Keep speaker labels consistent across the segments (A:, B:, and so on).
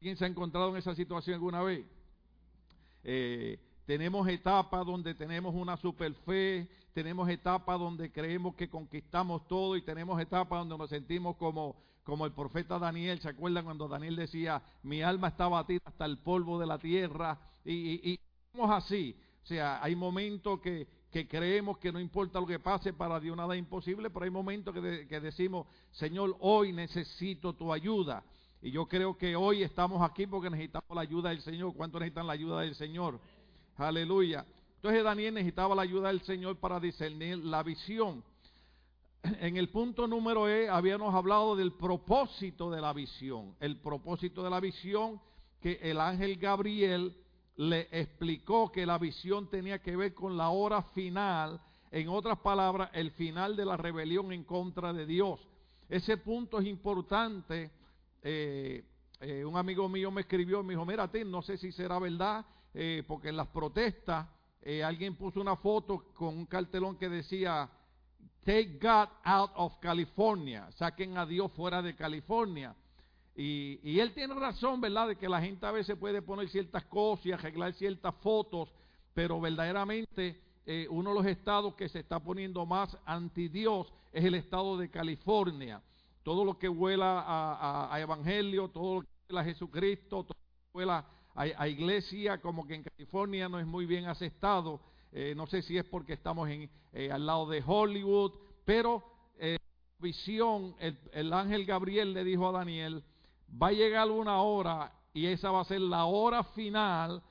A: ¿Quién se ha encontrado en esa situación alguna vez? Eh, tenemos etapas donde tenemos una super fe, tenemos etapas donde creemos que conquistamos todo y tenemos etapas donde nos sentimos como, como el profeta Daniel. ¿Se acuerdan cuando Daniel decía, mi alma está batida hasta el polvo de la tierra? Y, y, somos así. O sea, hay momentos que, que, creemos que no importa lo que pase, para Dios nada imposible, pero hay momentos que decimos, Señor, hoy necesito tu ayuda. Y yo creo que hoy estamos aquí porque necesitamos la ayuda del Señor. ¿Cuántos necesitan la ayuda del Señor? Aleluya. Entonces Daniel necesitaba la ayuda del Señor para discernir la visión. En el punto número E habíamos hablado del propósito de la visión. El propósito de la visión que el ángel Gabriel le explicó que la visión tenía que ver con la hora final, en otras palabras, el final de la rebelión en contra de Dios. Ese punto es importante. Eh, eh, un amigo mío me escribió y me dijo, mira, ti, no sé si será verdad, eh, porque en las protestas eh, alguien puso una foto con un cartelón que decía, Take God out of California, saquen a Dios fuera de California. Y, y, él tiene razón, ¿verdad? De que la gente a veces puede poner ciertas cosas y arreglar ciertas fotos, pero verdaderamente uno de los estados que se está poniendo más anti Dios es el estado de California. Todo lo que vuela a, Evangelio, todo lo que vuela a Jesucristo, todo lo que vuela a, iglesia como que en California no es muy bien aceptado. Eh, no sé si es porque estamos eh, al lado de Hollywood, pero eh, visión, el, el, ángel Gabriel le dijo a Daniel, va a llegar una hora y esa va a ser la hora final,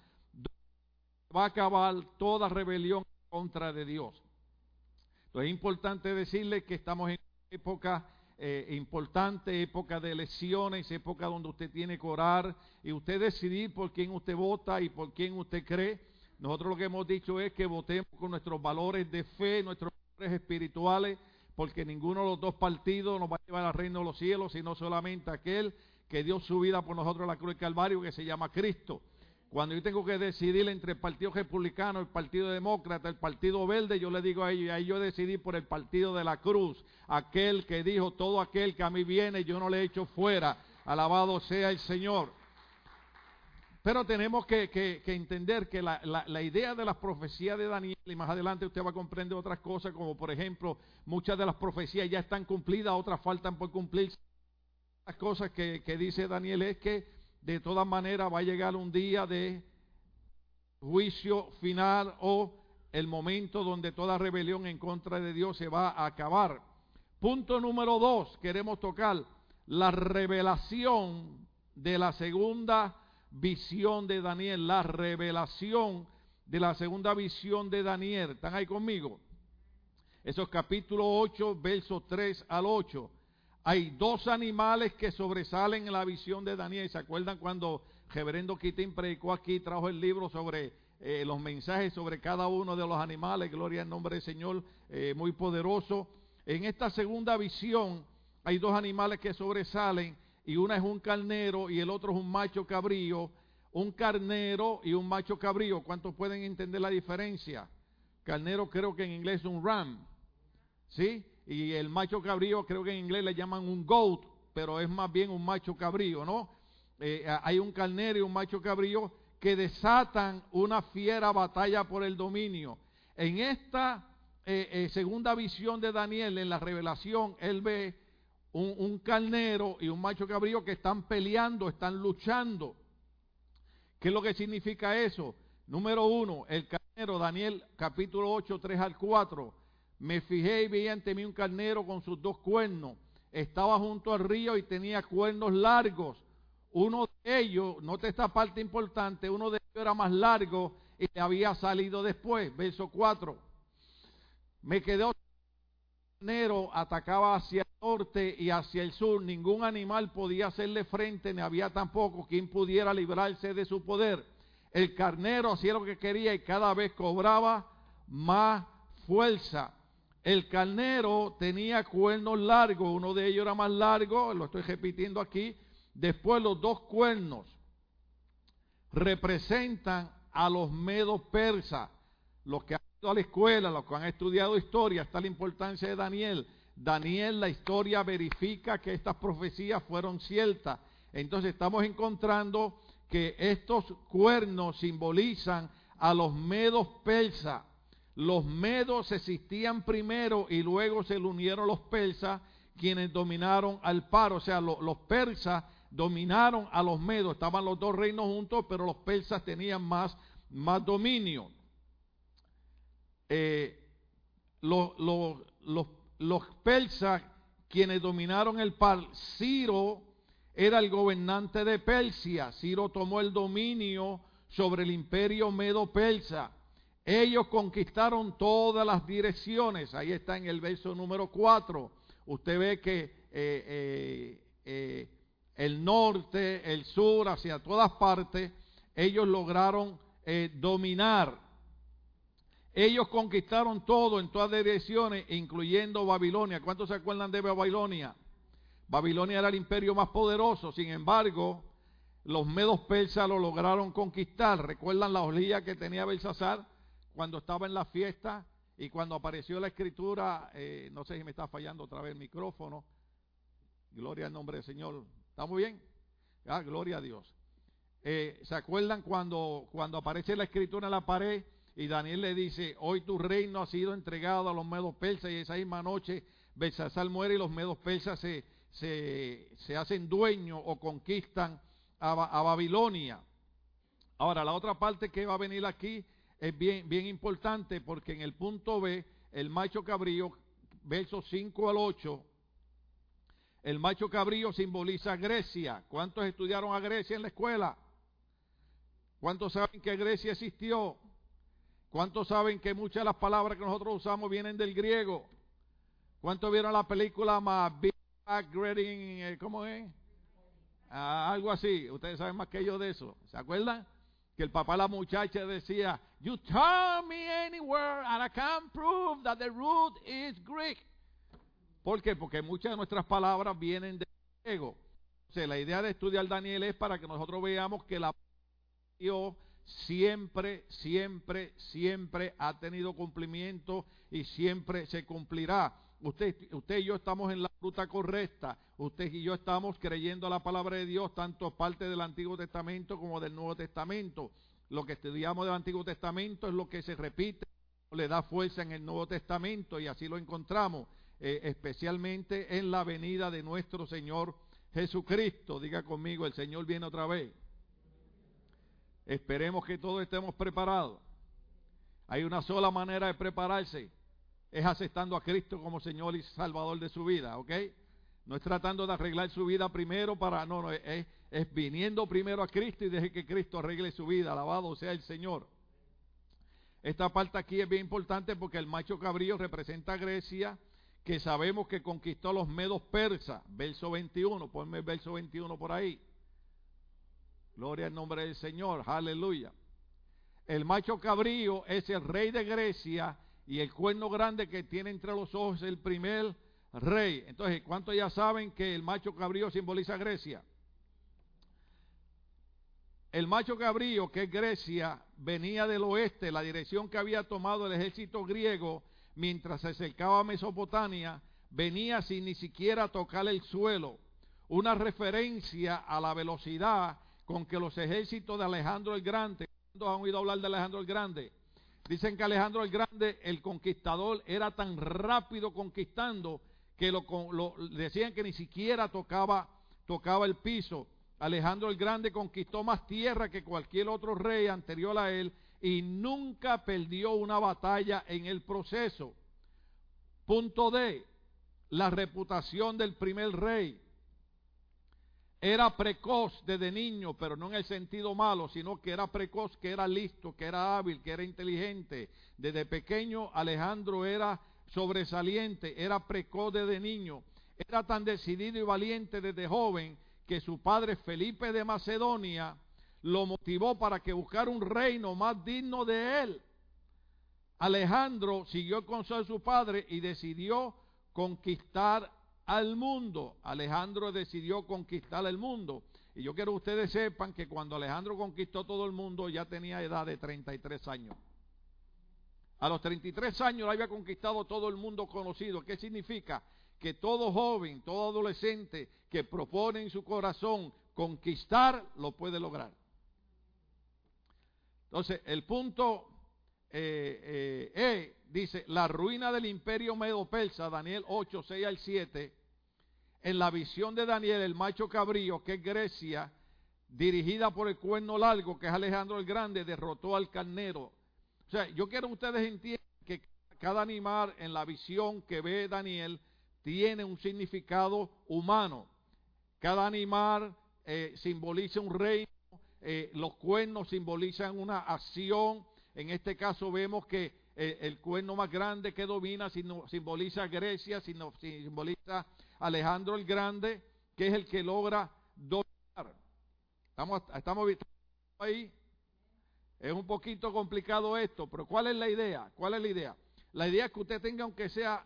A: va a acabar toda rebelión contra de Dios. Entonces es importante decirle que estamos en época eh, importante, época de elecciones, época donde usted tiene que orar y usted decidir por quién usted vota y por quién usted cree. Nosotros lo que hemos dicho es que votemos con nuestros valores de fe, nuestros valores espirituales, porque ninguno de los dos partidos nos va a llevar al reino de los cielos, sino solamente aquel que dio su vida por nosotros en la cruz del Calvario, que se llama Cristo. Cuando yo tengo que decidir entre el Partido Republicano, el Partido Demócrata, el Partido Verde, yo le digo a ellos, ahí yo decidí por el Partido de la Cruz, aquel que dijo, todo aquel que a mí viene, yo no le echo fuera, alabado sea el Señor. Pero tenemos que, entender que la, idea de las profecías de Daniel, y más adelante usted va a comprender otras cosas, como por ejemplo, muchas de las profecías ya están cumplidas, otras faltan por cumplirse. Las cosas que dice Daniel es que de todas maneras va a llegar un día de juicio final o el momento donde toda rebelión en contra de Dios se va a acabar. Punto número dos, queremos tocar la revelación de la segunda visión de Daniel, la revelación de la segunda visión de Daniel. ¿Están ahí conmigo? Eso es capítulo 8, versos 3 al 8 hay dos animales que sobresalen en la visión de Daniel. ¿Se acuerdan cuando Reverendo Quitín predicó aquí, trajo el libro sobre eh, los mensajes sobre cada uno de los animales? Gloria al nombre del Señor, eh, muy poderoso. En esta segunda visión hay dos animales que sobresalen y una es un carnero y el otro es un macho cabrío. Un carnero y un macho cabrío. ¿Cuántos pueden entender la diferencia? Carnero creo que en inglés es un ram. ¿Sí? Y el macho cabrío creo que en inglés le llaman un goat, pero es más bien un macho cabrío, ¿no? Eh, hay un carnero y un macho cabrío que desatan una fiera batalla por el dominio. En esta eh, eh, segunda visión de Daniel, en la revelación, él ve un, un carnero y un macho cabrío que están peleando, están luchando. ¿Qué es lo que significa eso? Número uno, el carnero, Daniel capítulo 8, 3 al 4 me fijé y vi ante mí un carnero con sus dos cuernos. Estaba junto al río y tenía cuernos largos. Uno de ellos, note esta parte importante, uno de ellos era más largo y había salido después. Verso 4. Me quedé el carnero atacaba hacia el norte y hacia el sur. Ningún animal podía hacerle frente, ni había tampoco quien pudiera librarse de su poder. El carnero hacía lo que quería y cada vez cobraba más fuerza. El carnero tenía cuernos largos, uno de ellos era más largo, lo estoy repitiendo aquí. Después los dos cuernos representan a los medos persas, los que han ido a la escuela, los que han estudiado historia, está la importancia de Daniel. Daniel, la historia verifica que estas profecías fueron ciertas. Entonces estamos encontrando que estos cuernos simbolizan a los medos persas. Los medos existían primero y luego se le unieron los persas, quienes dominaron al paro. O sea, los persas dominaron a los medos. Estaban los dos reinos juntos, pero los persas tenían más, más dominio. Eh, los, los persas, quienes dominaron el par, Ciro era el gobernante de Persia. Ciro tomó el dominio sobre el imperio medo-persa. Ellos conquistaron todas las direcciones. Ahí está en el verso número 4. Usted ve que eh, eh, eh, el norte, el sur, hacia todas partes, ellos lograron dominar. Ellos conquistaron todo en todas direcciones, incluyendo Babilonia. ¿Cuántos se acuerdan de Babilonia? Babilonia era el imperio más poderoso, sin embargo, los medos persas lo lograron conquistar. ¿Recuerdan la olilla que tenía Belsasar cuando estaba en la fiesta y cuando apareció la escritura? Eh, no sé si me está fallando otra vez el micrófono. Gloria al nombre del Señor. ¿Está muy bien? Ah, gloria a Dios. Eh, ¿Se acuerdan cuando, cuando aparece la escritura en la pared y Daniel le dice, hoy tu reino ha sido entregado a los medos persas y esa misma noche Belsasar muere y los medos persas se se, hacen dueños o conquistan a, Babilonia. Ahora, la otra parte que va a venir aquí es bien, bien importante porque en el punto B, el macho cabrío, versos 5 al 8, el macho cabrío simboliza Grecia. ¿Cuántos estudiaron a Grecia en la escuela? ¿Cuántos saben que Grecia existió? ¿Cuántos saben que muchas de las palabras que nosotros usamos vienen del griego? ¿Cuántos vieron la película Mabí? Eh, ¿cómo es? Ah, algo así. Ustedes saben más que yo de eso. ¿Se acuerdan? Que el papá de la muchacha decía, You tell me anywhere and I can prove that the root is Greek. ¿Por qué? Porque muchas de nuestras palabras vienen de griego. O la idea de estudiar Daniel es para que nosotros veamos que la Dios siempre, siempre, siempre ha tenido cumplimiento y siempre se cumplirá. Usted, usted y yo estamos en la ruta correcta. Usted y yo estamos creyendo la palabra de Dios, tanto parte del Antiguo Testamento como del Nuevo Testamento. Lo que estudiamos del Antiguo Testamento es lo que se repite, le da fuerza en el Nuevo Testamento y así lo encontramos, eh, especialmente en la venida de nuestro Señor Jesucristo. Diga conmigo, el Señor viene otra vez. Esperemos que todos estemos preparados. Hay una sola manera de prepararse es aceptando a Cristo como Señor y Salvador de su vida, ¿ok? No es tratando de arreglar su vida primero para, no, no, es, es viniendo primero a Cristo y deje que Cristo arregle su vida, alabado sea el Señor. Esta parte aquí es bien importante porque el macho cabrío representa a Grecia, que sabemos que conquistó a los medos persas, verso 21, ponme el verso 21 por ahí. Gloria al nombre del Señor, aleluya. El macho cabrío es el rey de Grecia y el cuerno grande que tiene entre los ojos el primer rey. Entonces, ¿cuántos ya saben que el macho cabrío simboliza Grecia? El macho cabrío, que es Grecia, venía del oeste, la dirección que había tomado el ejército griego mientras se acercaba a Mesopotamia, venía sin ni siquiera tocar el suelo. Una referencia a la velocidad con que los ejércitos de Alejandro el Grande, ¿cuántos han oído hablar de Alejandro el Grande? Dicen que Alejandro el Grande, el conquistador, era tan rápido conquistando que lo, decían que ni siquiera tocaba, tocaba el piso. Alejandro el Grande conquistó más tierra que cualquier otro rey anterior a él y nunca perdió una batalla en el proceso. Punto D, la reputación del primer rey. Era precoz desde niño, pero no en el sentido malo, sino que era precoz, que era listo, que era hábil, que era inteligente. Desde pequeño Alejandro era sobresaliente, era precoz desde niño. Era tan decidido y valiente desde joven que su padre Felipe de Macedonia lo motivó para que buscara un reino más digno de él. Alejandro siguió el consejo de su padre y decidió conquistar al mundo. Alejandro decidió conquistar el mundo. Y yo quiero que ustedes sepan que cuando Alejandro conquistó todo el mundo ya tenía edad de 33 años. A los 33 años había conquistado todo el mundo conocido. ¿Qué significa? Que todo joven, todo adolescente que propone en su corazón conquistar, lo puede lograr. Entonces, el punto eh, eh, e dice, la ruina del imperio medo-persa, Daniel 8, 6 al 7, en la visión de Daniel, el macho cabrío, que es Grecia, dirigida por el cuerno largo, que es Alejandro el Grande, derrotó al carnero. O sea, yo quiero que ustedes entiendan que cada animal en la visión que ve Daniel tiene un significado humano. Cada animal eh, simboliza un reino, eh, los cuernos simbolizan una acción. En este caso vemos que eh, el cuerno más grande que domina simboliza Grecia, simboliza Alejandro el Grande, que es el que logra dominar. Estamos, estamos ahí. Es un poquito complicado esto, pero ¿cuál es la idea? ¿Cuál es la idea? La idea es que usted tenga, aunque sea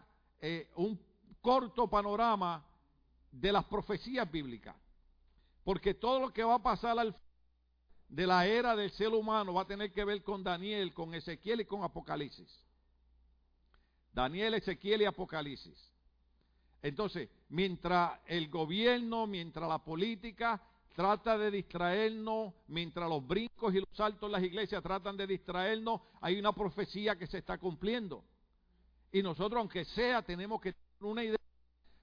A: un corto panorama de las profecías bíblicas. Porque todo lo que va a pasar al de la era del ser humano va a tener que ver con Daniel, con Ezequiel y con Apocalipsis. Daniel, Ezequiel y Apocalipsis. Entonces, mientras el gobierno, mientras la política trata de distraernos, mientras los brincos y los saltos en las iglesias tratan de distraernos, hay una profecía que se está cumpliendo. Y nosotros, aunque sea, tenemos que tener una idea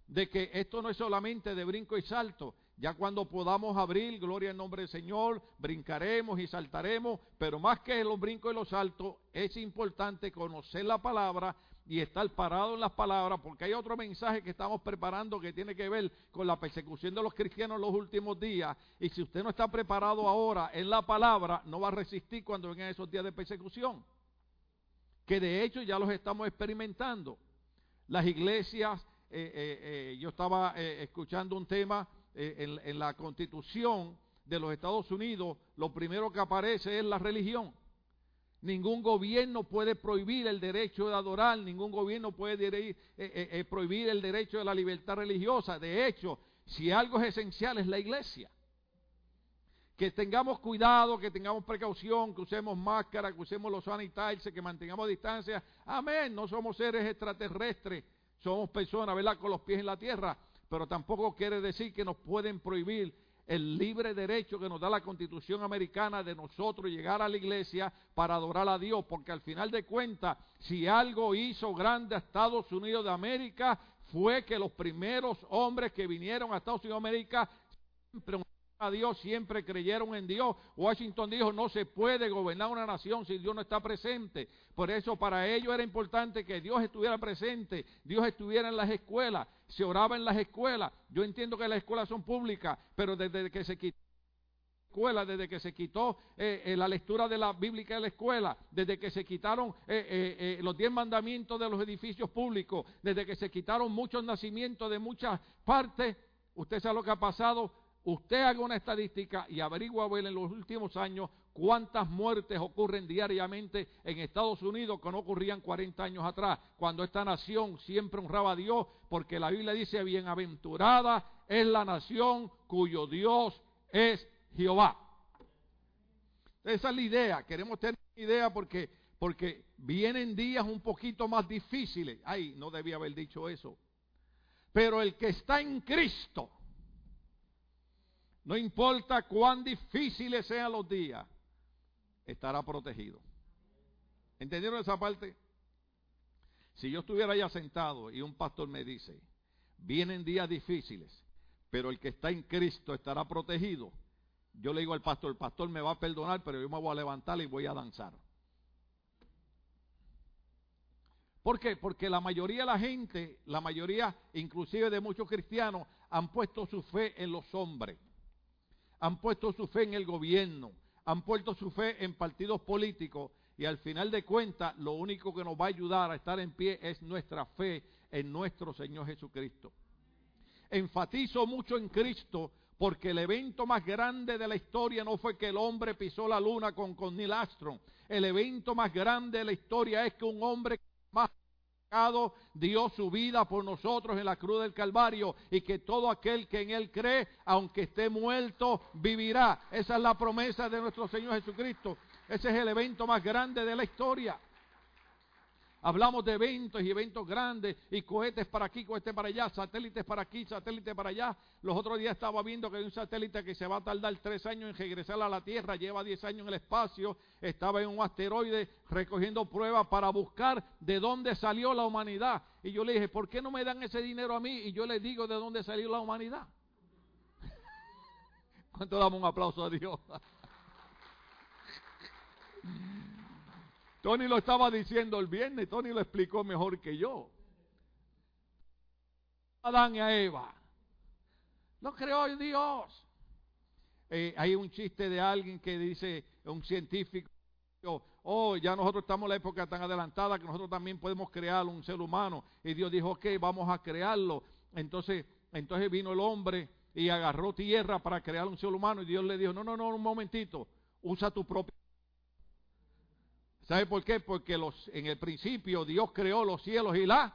A: de que esto no es solamente de brinco y salto, ya cuando podamos abrir, gloria al nombre del Señor, brincaremos y saltaremos, pero más que los brincos y los saltos, es importante conocer la palabra y estar parado en las palabras, porque hay otro mensaje que estamos preparando que tiene que ver con la persecución de los cristianos en los últimos días. Y si usted no está preparado ahora en la palabra, no va a resistir cuando vengan esos días de persecución. Que de hecho ya los estamos experimentando. Las iglesias, eh, eh, eh, yo estaba escuchando un tema eh, en, la constitución de los Estados Unidos, lo primero que aparece es la religión. Ningún gobierno puede prohibir el derecho de adorar, ningún gobierno puede eh, eh, prohibir el derecho de la libertad religiosa. De hecho, si algo es esencial es la iglesia. Que tengamos cuidado, que tengamos precaución, que usemos máscara, que usemos los sanitarios, que mantengamos distancia. Amén, no somos seres extraterrestres, somos personas, ¿verdad? Con los pies en la tierra pero tampoco quiere decir que nos pueden prohibir el libre derecho que nos da la constitución americana de nosotros llegar a la iglesia para adorar a Dios, porque al final de cuentas, si algo hizo grande a Estados Unidos de América, fue que los primeros hombres que vinieron a Estados Unidos de América siempre a Dios, siempre creyeron en Dios. Washington dijo, no se puede gobernar una nación si Dios no está presente. Por eso para ellos era importante que Dios estuviera presente, Dios estuviera en las escuelas, se oraba en las escuelas. Yo entiendo que las escuelas son públicas, pero desde que se quitó escuela, desde que se quitó eh, eh, la lectura de la bíblica de la escuela, desde que se quitaron eh, los diez mandamientos de los edificios públicos, desde que se quitaron muchos nacimientos de muchas partes, usted sabe lo que ha pasado, Usted haga una estadística y averigua en los últimos años cuántas muertes ocurren diariamente en Estados Unidos que no ocurrían 40 años atrás, cuando esta nación siempre honraba a Dios, porque la Biblia dice, bienaventurada es la nación cuyo Dios es Jehová. Esa es la idea, queremos tener idea porque, porque vienen días un poquito más difíciles. Ay, no debía haber dicho eso. Pero el que está en Cristo, no importa cuán difíciles sean los días, estará protegido. ¿Entendieron esa parte? Si yo estuviera allá sentado y un pastor me dice, vienen días difíciles, pero el que está en Cristo estará protegido, yo le digo al pastor, el pastor me va a perdonar, pero yo me voy a levantar y voy a danzar. ¿Por qué? Porque la mayoría de la gente, la mayoría inclusive de muchos cristianos, han puesto su fe en los hombres han puesto su fe en el gobierno, han puesto su fe en partidos políticos y al final de cuentas lo único que nos va a ayudar a estar en pie es nuestra fe en nuestro Señor Jesucristo. Enfatizo mucho en Cristo porque el evento más grande de la historia no fue que el hombre pisó la luna con, con Neil Armstrong. El evento más grande de la historia es que un hombre más dio su vida por nosotros en la cruz del Calvario y que todo aquel que en Él cree, aunque esté muerto, vivirá. Esa es la promesa de nuestro Señor Jesucristo. Ese es el evento más grande de la historia. Hablamos de eventos y eventos grandes y cohetes para aquí, cohetes para allá, satélites para aquí, satélites para allá. Los otros días estaba viendo que hay un satélite que se va a tardar tres años en regresar a la Tierra, lleva diez años en el espacio, estaba en un asteroide recogiendo pruebas para buscar de dónde salió la humanidad. Y yo le dije, ¿por qué no me dan ese dinero a mí? Y yo les digo de dónde salió la humanidad. ¿Cuánto damos un aplauso a Dios? Tony lo estaba diciendo el viernes, Tony lo explicó mejor que yo. Adán y a Eva. Lo creó Dios. Eh, hay un chiste de alguien que dice, un científico, oh, ya nosotros estamos en la época tan adelantada que nosotros también podemos crear un ser humano. Y Dios dijo, ok, vamos a crearlo. Entonces, entonces vino el hombre y agarró tierra para crear un ser humano. Y Dios le dijo, no, no, no, un momentito, usa tu propia ¿Sabe por qué? Porque los, en el principio Dios creó los cielos y la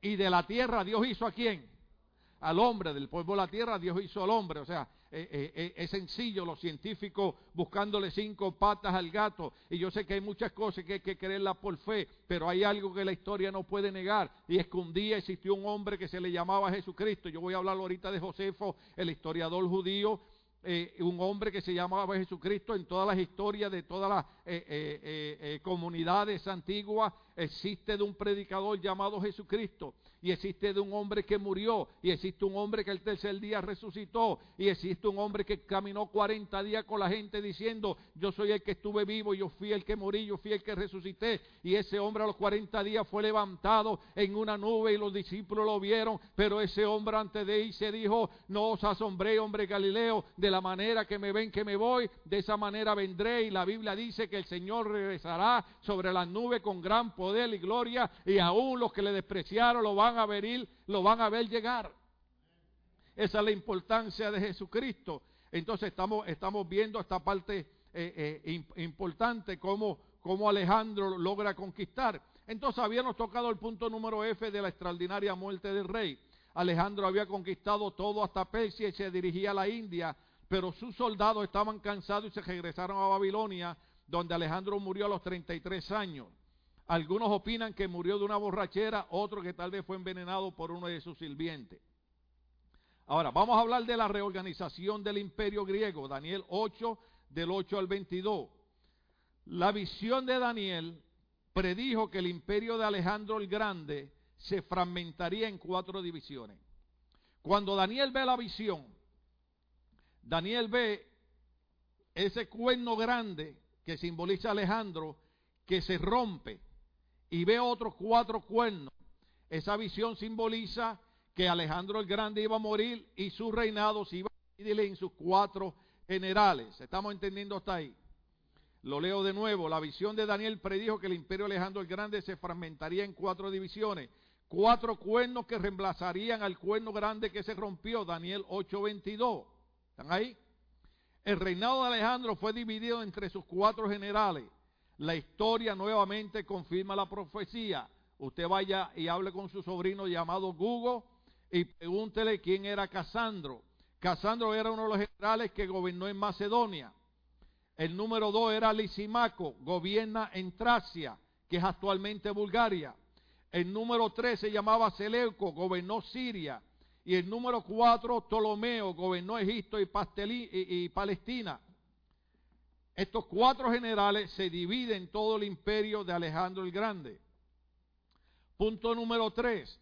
A: y de la tierra Dios hizo a quién? Al hombre, del polvo de la tierra Dios hizo al hombre. O sea, eh, eh, eh, es sencillo, los científicos buscándole cinco patas al gato. Y yo sé que hay muchas cosas que hay que creerlas por fe, pero hay algo que la historia no puede negar. Y es que un día existió un hombre que se le llamaba Jesucristo. Yo voy a hablar ahorita de Josefo, el historiador judío eh, un hombre que se llamaba Jesucristo en todas las historias de todas las eh, eh, comunidades antiguas existe de un predicador llamado Jesucristo y existe de un hombre que murió, y existe un hombre que el tercer día resucitó, y existe un hombre que caminó 40 días con la gente diciendo, yo soy el que estuve vivo, yo fui el que morí, yo fui el que resucité, y ese hombre a los 40 días fue levantado en una nube y los discípulos lo vieron, pero ese hombre antes de irse dijo, no os asombré, hombre Galileo, de la manera que me ven que me voy, de esa manera vendré, y la Biblia dice que el Señor regresará sobre las nubes con gran poder y gloria, y aún los que le despreciaron lo van a venir, lo van a ver llegar. Esa es la importancia de Jesucristo. Entonces estamos, estamos viendo esta parte eh, eh, importante, cómo, cómo Alejandro logra conquistar. Entonces habíamos tocado el punto número F de la extraordinaria muerte del rey. Alejandro había conquistado todo hasta Persia y se dirigía a la India, pero sus soldados estaban cansados y se regresaron a Babilonia, donde Alejandro murió a los 33 años. Algunos opinan que murió de una borrachera, otros que tal vez fue envenenado por uno de sus sirvientes. Ahora, vamos a hablar de la reorganización del imperio griego, Daniel 8, del 8 al 22. La visión de Daniel predijo que el imperio de Alejandro el Grande se fragmentaría en cuatro divisiones. Cuando Daniel ve la visión, Daniel ve ese cuerno grande que simboliza Alejandro que se rompe y ve otros cuatro cuernos. Esa visión simboliza que Alejandro el Grande iba a morir y su reinado se iba a dividir en sus cuatro generales. ¿Estamos entendiendo hasta ahí? Lo leo de nuevo. La visión de Daniel predijo que el imperio Alejandro el Grande se fragmentaría en cuatro divisiones. Cuatro cuernos que reemplazarían al cuerno grande que se rompió. Daniel 8:22. ¿Están ahí? El reinado de Alejandro fue dividido entre sus cuatro generales la historia nuevamente confirma la profecía. Usted vaya y hable con su sobrino llamado Google y pregúntele quién era Casandro. Casandro era uno de los generales que gobernó en Macedonia. El número dos era Lisimaco, gobierna en Tracia, que es actualmente Bulgaria. El número tres se llamaba Seleuco, gobernó Siria. Y el número cuatro, Ptolomeo, gobernó Egipto y, y Palestina. Estos cuatro generales se dividen todo el imperio de Alejandro el Grande. Punto número tres,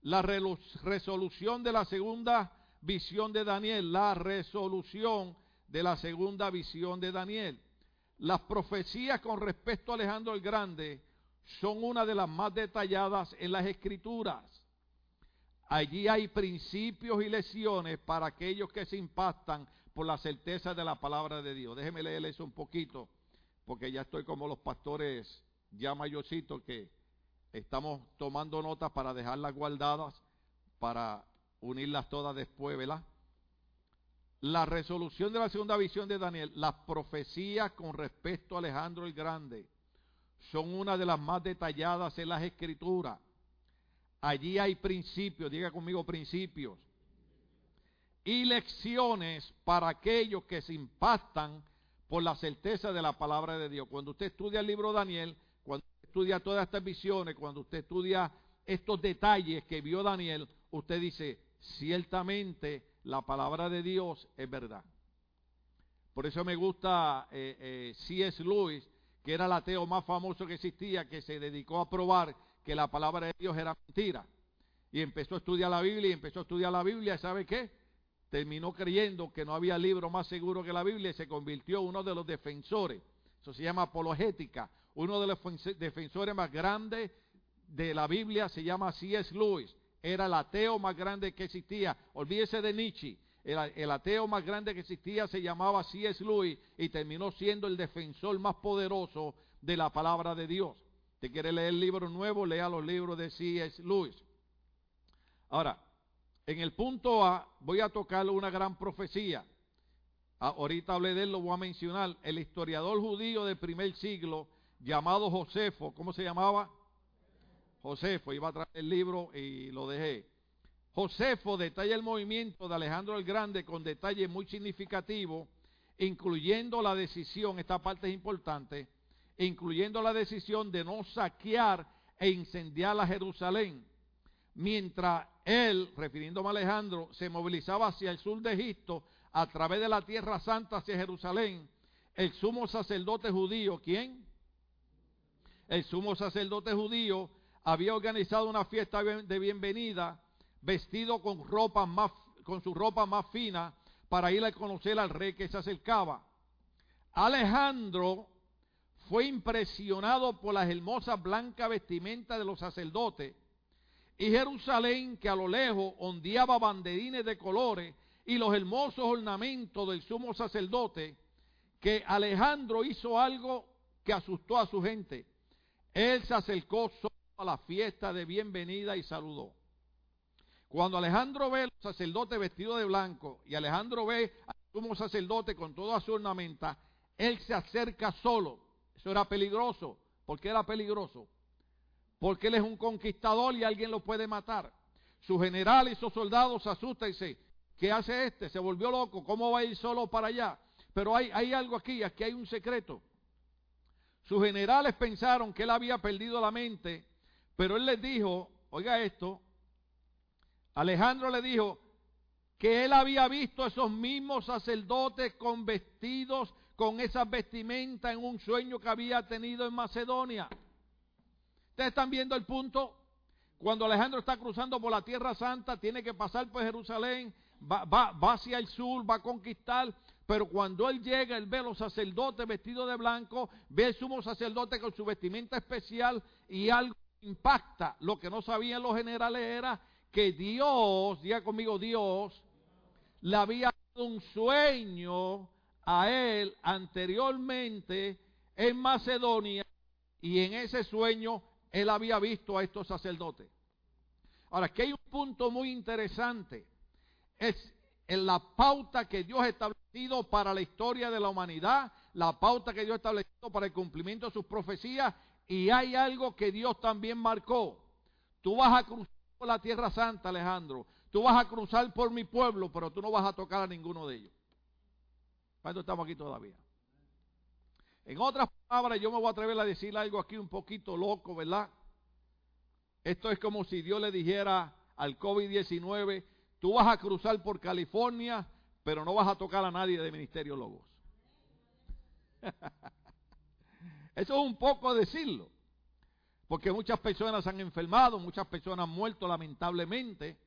A: la resolución de la segunda visión de Daniel, la resolución de la segunda visión de Daniel. Las profecías con respecto a Alejandro el Grande son una de las más detalladas en las escrituras. Allí hay principios y lecciones para aquellos que se impactan por la certeza de la palabra de Dios. Déjeme leerle eso un poquito, porque ya estoy como los pastores ya mayorcitos que estamos tomando notas para dejarlas guardadas, para unirlas todas después, ¿verdad? La resolución de la segunda visión de Daniel, las profecías con respecto a Alejandro el Grande, son una de las más detalladas en las escrituras. Allí hay principios, diga conmigo principios, y lecciones para aquellos que se impactan por la certeza de la palabra de Dios. Cuando usted estudia el libro de Daniel, cuando usted estudia todas estas visiones, cuando usted estudia estos detalles que vio Daniel, usted dice, ciertamente la palabra de Dios es verdad. Por eso me gusta eh, eh, C.S. Lewis, que era el ateo más famoso que existía, que se dedicó a probar que la palabra de Dios era mentira. Y empezó a estudiar la Biblia y empezó a estudiar la Biblia, ¿sabe qué? Terminó creyendo que no había libro más seguro que la Biblia y se convirtió uno de los defensores. Eso se llama apologética. Uno de los defensores más grandes de la Biblia se llama C.S. Lewis. Era el ateo más grande que existía. Olvídese de Nietzsche. El, ateo más grande que existía se llamaba C.S. Lewis y terminó siendo el defensor más poderoso de la palabra de Dios. ¿Te quiere leer el libro nuevo? Lea los libros de C.S. Lewis. Ahora, en el punto A voy a tocar una gran profecía. Ah, ahorita hablé de él, lo voy a mencionar. El historiador judío del primer siglo, llamado Josefo, ¿cómo se llamaba? Josefo, iba a traer el libro y lo dejé. Josefo detalla el movimiento de Alejandro el Grande con detalles muy significativos, incluyendo la decisión, esta parte es importante, incluyendo la decisión de no saquear e incendiar a Jerusalén, mientras él, refiriéndome a Alejandro, se movilizaba hacia el sur de Egipto a través de la tierra santa hacia Jerusalén, el sumo sacerdote judío, ¿quién? El sumo sacerdote judío había organizado una fiesta de bienvenida, vestido con ropa más, con su ropa más fina, para ir a conocer al rey que se acercaba. Alejandro fue impresionado por las hermosas blancas vestimentas de los sacerdotes y Jerusalén que a lo lejos ondeaba banderines de colores y los hermosos ornamentos del sumo sacerdote, que Alejandro hizo algo que asustó a su gente. Él se acercó a la fiesta de bienvenida y saludó. Cuando Alejandro ve al sacerdote vestido de blanco y Alejandro ve al sumo sacerdote con toda su ornamenta, él se acerca solo. Eso era peligroso. ¿Por qué era peligroso? Porque él es un conquistador y alguien lo puede matar. Su general y sus soldados se y dicen, ¿qué hace este? Se volvió loco, ¿cómo va a ir solo para allá? Pero hay, hay algo aquí, aquí hay un secreto. Sus generales pensaron que él había perdido la mente pero él les dijo, oiga esto, Alejandro le dijo que él había visto a esos mismos sacerdotes con vestidos, con esas vestimentas en un sueño que había tenido en Macedonia. Ustedes están viendo el punto. Cuando Alejandro está cruzando por la Tierra Santa, tiene que pasar por Jerusalén, va, va hacia el sur, va a conquistar. Pero cuando él llega, él ve a los sacerdotes vestidos de blanco, ve al sumo sacerdote con su vestimenta especial y algo impacta. Lo que no sabían los generales era que Dios, diga conmigo Dios, le había dado un sueño a él anteriormente en Macedonia y en ese sueño él había visto a estos sacerdotes. Ahora, que hay un punto muy interesante. Es en la pauta que Dios ha establecido para la historia de la humanidad, la pauta que Dios ha establecido para el cumplimiento de sus profecías y hay algo que Dios también marcó. Tú vas a cruzar por la tierra santa, Alejandro. Tú vas a cruzar por mi pueblo, pero tú no vas a tocar a ninguno de ellos. ¿Cuánto estamos aquí todavía? En otras palabras, yo me voy a atrever a decir algo aquí un poquito loco, ¿verdad? Esto es como si Dios le dijera al COVID-19, tú vas a cruzar por California, pero no vas a tocar a nadie de Ministerio Logos. Eso es un poco decirlo. Porque muchas personas han enfermado, muchas personas han muerto lamentablemente.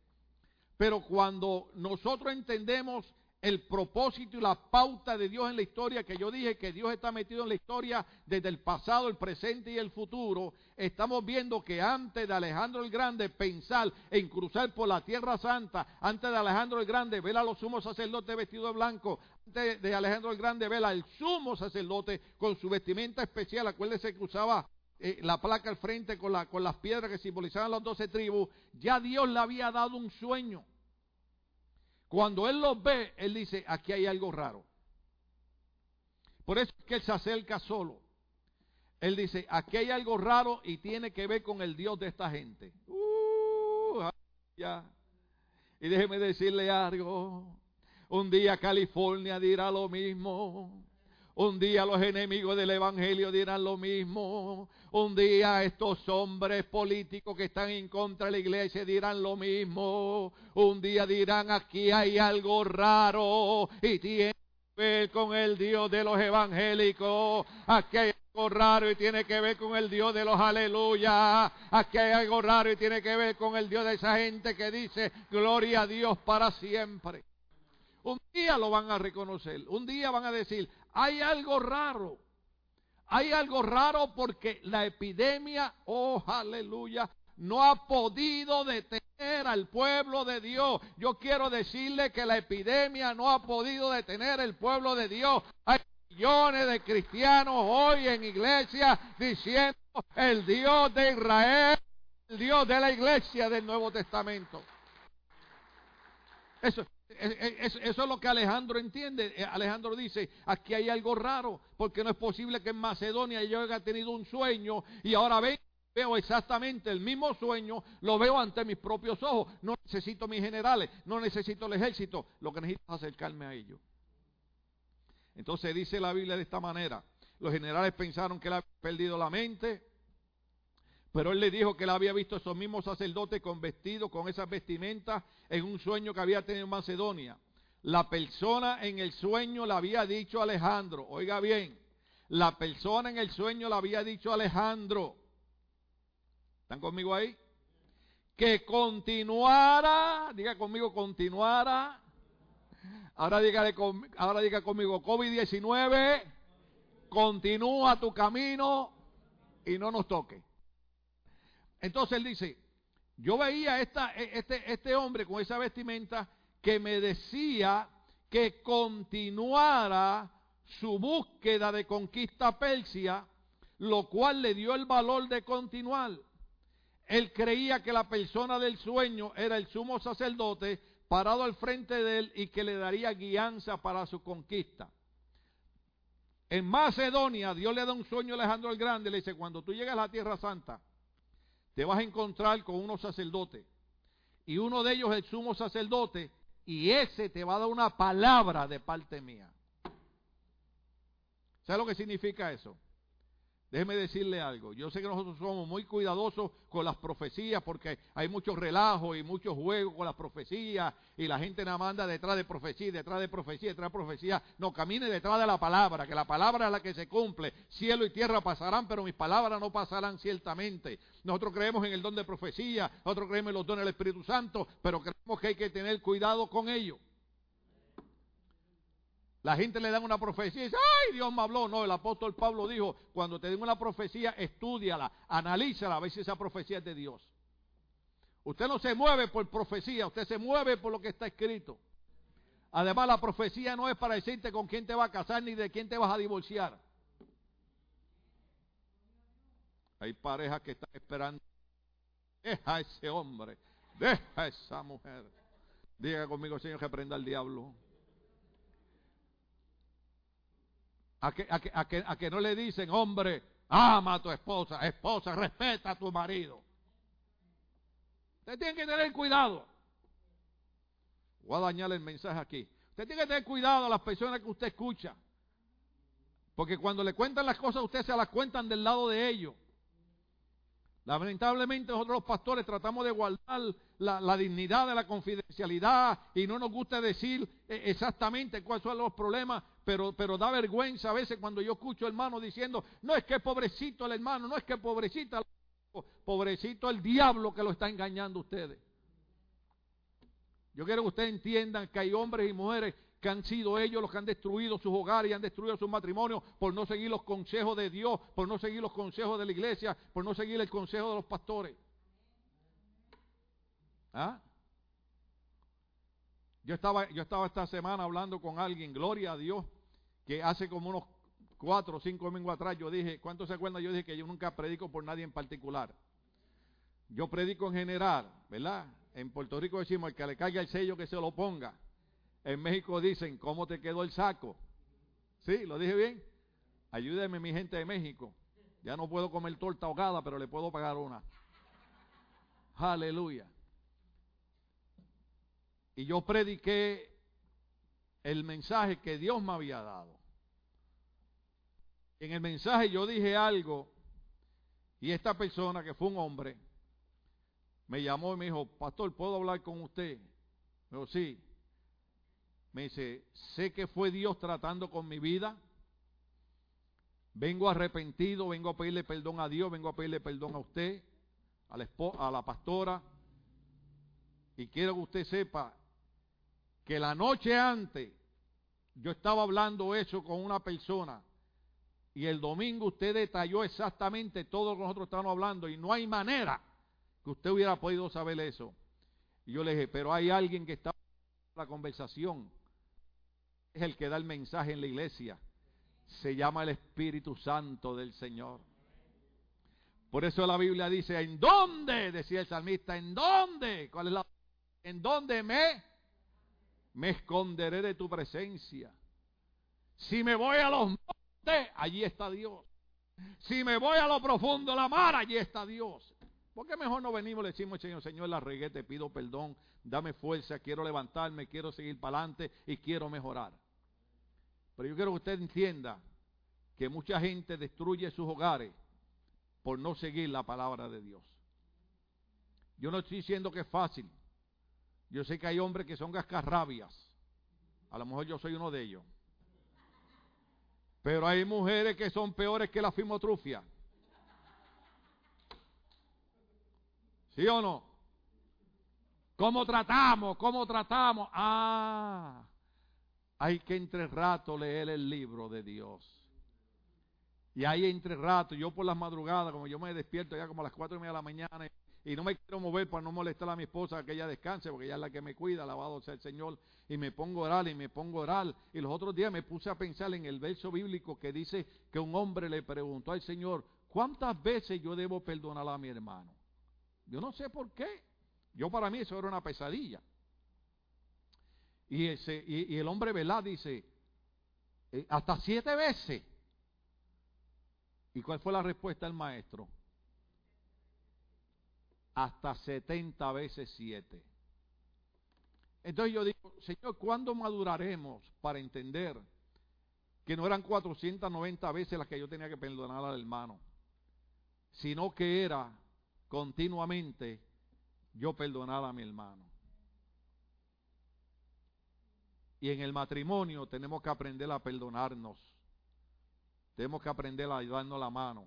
A: Pero cuando nosotros entendemos el propósito y la pauta de Dios en la historia, que yo dije que Dios está metido en la historia desde el pasado, el presente y el futuro, estamos viendo que antes de Alejandro el Grande pensar en cruzar por la Tierra Santa, antes de Alejandro el Grande ver a los sumos sacerdotes vestidos de blanco, antes de Alejandro el Grande ver al sumo sacerdote con su vestimenta especial, acuérdese que usaba eh, la placa al frente con, la, con las piedras que simbolizaban las doce tribus, ya Dios le había dado un sueño. Cuando él los ve, él dice, aquí hay algo raro. Por eso es que él se acerca solo. Él dice, aquí hay algo raro y tiene que ver con el Dios de esta gente. Uh, ya. Y déjeme decirle algo. Un día California dirá lo mismo. Un día los enemigos del Evangelio dirán lo mismo. Un día estos hombres políticos que están en contra de la iglesia dirán lo mismo. Un día dirán aquí hay algo raro y tiene que ver con el Dios de los evangélicos. Aquí hay algo raro y tiene que ver con el Dios de los aleluya. Aquí hay algo raro y tiene que ver con el Dios de esa gente que dice gloria a Dios para siempre. Un día lo van a reconocer. Un día van a decir, hay algo raro. Hay algo raro porque la epidemia, oh aleluya, no ha podido detener al pueblo de Dios. Yo quiero decirle que la epidemia no ha podido detener el pueblo de Dios. Hay millones de cristianos hoy en iglesia diciendo el Dios de Israel, el Dios de la iglesia del Nuevo Testamento. Eso, eso, es lo que Alejandro entiende. Eh, Alejandro dice, aquí hay algo raro, porque no es posible que en Macedonia yo haya tenido un sueño y ahora veo exactamente el mismo sueño, lo veo ante mis propios ojos. No necesito mis generales, no necesito el ejército, lo que necesito es acercarme a ellos. Entonces dice la Biblia de esta manera, los generales pensaron que él había perdido la mente, pero él le dijo que él había visto a esos mismos sacerdotes con vestidos, con esas vestimentas, en un sueño que había tenido en Macedonia. La persona en el sueño le había dicho a Alejandro, oiga bien, la persona en el sueño le había dicho a Alejandro, ¿están conmigo ahí? Que continuara, diga conmigo, continuara. Ahora, dígale, ahora diga conmigo, COVID-19, continúa tu camino y no nos toque. Entonces él dice, yo veía esta, e, este, este hombre con esa vestimenta que me decía que continuara su búsqueda de conquista Persia, lo cual le dio el valor de continuar. Él creía que la persona del sueño era el sumo sacerdote parado al frente de él y que le daría guianza para su conquista. En Macedonia, Dios le da un sueño a Alejandro el Grande, le dice, cuando tú llegas a la Tierra Santa, te vas a encontrar con unos sacerdotes. Y uno de ellos es el sumo sacerdote. Y ese te va a dar una palabra de parte mía. ¿Sabe lo que significa eso? Déjeme decirle algo. Yo sé que nosotros somos muy cuidadosos con las profecías porque hay muchos relajos y muchos juegos con las profecías y la gente nada manda detrás de profecía, detrás de profecía, detrás de profecía. No, camine detrás de la palabra, que la palabra es la que se cumple. Cielo y tierra pasarán, pero mis palabras no pasarán ciertamente. Nosotros creemos en el don de profecía, nosotros creemos en los dones del Espíritu Santo, pero creemos que hay que tener cuidado con ellos. La gente le da una profecía y dice, ay, Dios me habló. No, el apóstol Pablo dijo, cuando te den una profecía, estudiala, analízala, a ver si esa profecía es de Dios. Usted no se mueve por profecía, usted se mueve por lo que está escrito. Además, la profecía no es para decirte con quién te va a casar ni de quién te vas a divorciar. Hay parejas que están esperando. Deja a ese hombre, deja a esa mujer. Diga conmigo, Señor, que prenda al diablo. A que, a, que, a, que, no le dicen, hombre, ama a tu esposa, esposa, respeta a tu marido. Usted tiene que tener cuidado. Voy a dañar el mensaje aquí. Usted tiene que tener cuidado a las personas que usted escucha. Porque cuando le cuentan las cosas, usted se las cuentan del lado de ellos. Lamentablemente nosotros los pastores tratamos de guardar la, dignidad de la confidencialidad y no nos gusta decir eh, exactamente cuáles son los problemas, pero, pero da vergüenza a veces cuando yo escucho hermanos diciendo, no es que pobrecito el hermano, no es que pobrecita, pobrecito el diablo que lo está engañando a ustedes. Yo quiero que ustedes entiendan que hay hombres y mujeres que han sido ellos los que han destruido sus hogares y han destruido sus matrimonios por no seguir los consejos de Dios, por no seguir los consejos de la iglesia, por no seguir el consejo de los pastores. ¿Ah? Yo estaba, yo estaba esta semana hablando con alguien, gloria a Dios, que hace como unos cuatro o cinco domingos atrás yo dije, ¿cuántos se acuerdan? Yo dije que yo nunca predico por nadie en particular. Yo predico en general, ¿verdad? En Puerto Rico decimos, el que le caiga el sello que se lo ponga. En México dicen, ¿cómo te quedó el saco? ¿Sí? ¿Lo dije bien? Ayúdeme mi gente de México. Ya no puedo comer torta ahogada, pero le puedo pagar una. Aleluya. Y yo prediqué el mensaje que Dios me había dado. En el mensaje yo dije algo y esta persona que fue un hombre me llamó y me dijo, pastor, ¿puedo hablar con usted? Dijo, sí. Me dice, sé que fue Dios tratando con mi vida. Vengo arrepentido, vengo a pedirle perdón a Dios, vengo a pedirle perdón a usted, a la, a la pastora. Y quiero que usted sepa que la noche antes yo estaba hablando eso con una persona y el domingo usted detalló exactamente todo lo que nosotros estábamos hablando y no hay manera que usted hubiera podido saber eso. Y yo le dije, pero hay alguien que está en la conversación, es el que da el mensaje en la iglesia, se llama el Espíritu Santo del Señor. Por eso la Biblia dice, ¿en dónde? Decía el salmista, ¿en dónde? ¿Cuál es la? ¿En dónde me? Me esconderé de tu presencia. Si me voy a los allí está Dios. Si me voy a lo profundo de la mar, allí está Dios. ¿Por qué mejor no venimos y le decimos, Señor, Señor, la regué, te pido perdón, dame fuerza, quiero levantarme, quiero seguir para adelante y quiero mejorar? Pero yo quiero que usted entienda que mucha gente destruye sus hogares por no seguir la palabra de Dios. Yo no estoy diciendo que es fácil. Yo sé que hay hombres que son gascarrabias. A lo mejor yo soy uno de ellos. Pero hay mujeres que son peores que la fimotrufia. ¿Sí o no? ¿Cómo tratamos? ¿Cómo tratamos? Ah, hay que entre rato leer el libro de Dios. Y ahí entre rato, yo por las madrugadas, como yo me despierto ya como a las cuatro y media de la mañana y no me quiero mover para no molestar a mi esposa que ella descanse, porque ella es la que me cuida, alabado sea el Señor, y me pongo a orar y me pongo a orar. Y los otros días me puse a pensar en el verso bíblico que dice que un hombre le preguntó al Señor, ¿cuántas veces yo debo perdonar a mi hermano? Yo no sé por qué. Yo para mí eso era una pesadilla. Y, ese, y, el hombre velá dice, eh, hasta siete veces. ¿Y cuál fue la respuesta del maestro? Hasta setenta veces siete. Entonces yo digo, Señor, ¿cuándo maduraremos para entender que no eran 490 veces las que yo tenía que perdonar al hermano, sino que era continuamente yo perdonar a mi hermano. Y en el matrimonio tenemos que aprender a perdonarnos. Tenemos que aprender a ayudarnos la mano.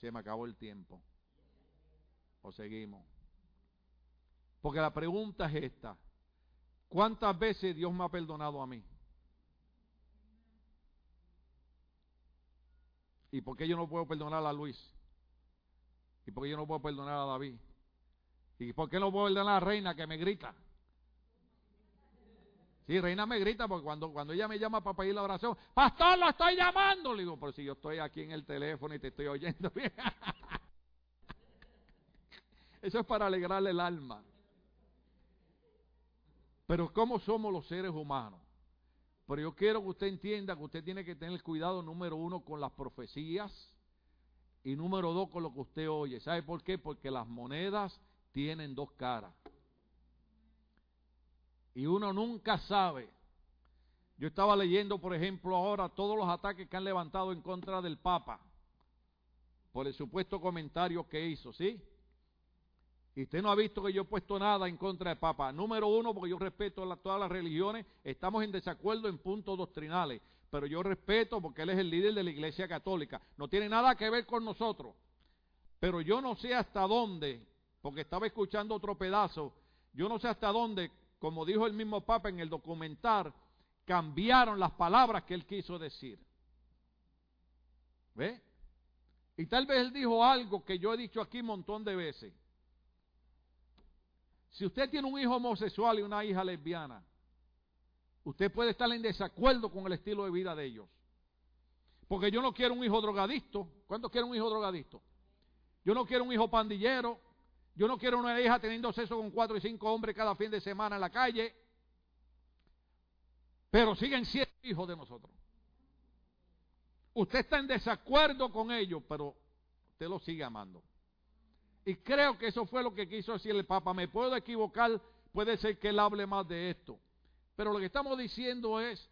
A: Se me acabó el tiempo. O seguimos. Porque la pregunta es esta. ¿Cuántas veces Dios me ha perdonado a mí? ¿Y por qué yo no puedo perdonar a Luis? ¿Y por qué yo no puedo perdonar a David? ¿Y por qué no puedo perdonar a la reina que me grita? Sí, reina me grita porque cuando, cuando ella me llama para pedir la oración, pastor, lo estoy llamando. Le digo, pero si yo estoy aquí en el teléfono y te estoy oyendo bien. Eso es para alegrarle el alma. Pero ¿cómo somos los seres humanos? Pero yo quiero que usted entienda que usted tiene que tener cuidado número uno con las profecías y número dos, con lo que usted oye. ¿Sabe por qué? Porque las monedas tienen dos caras. Y uno nunca sabe. Yo estaba leyendo, por ejemplo, ahora todos los ataques que han levantado en contra del Papa por el supuesto comentario que hizo, ¿sí? Y usted no ha visto que yo he puesto nada en contra del Papa. Número uno, porque yo respeto a todas las religiones, estamos en desacuerdo en puntos doctrinales pero yo respeto porque él es el líder de la Iglesia Católica. No tiene nada que ver con nosotros. Pero yo no sé hasta dónde, porque estaba escuchando otro pedazo, yo no sé hasta dónde, como dijo el mismo Papa en el documental, cambiaron las palabras que él quiso decir. ¿Ve? Y tal vez él dijo algo que yo he dicho aquí un montón de veces. Si usted tiene un hijo homosexual y una hija lesbiana, Usted puede estar en desacuerdo con el estilo de vida de ellos. Porque yo no quiero un hijo drogadicto. ¿Cuántos quieren un hijo drogadicto? Yo no quiero un hijo pandillero. Yo no quiero una hija teniendo sexo con cuatro y cinco hombres cada fin de semana en la calle. Pero siguen siendo hijos de nosotros. Usted está en desacuerdo con ellos, pero usted los sigue amando. Y creo que eso fue lo que quiso decir el Papa. Me puedo equivocar, puede ser que él hable más de esto. Pero lo que estamos diciendo es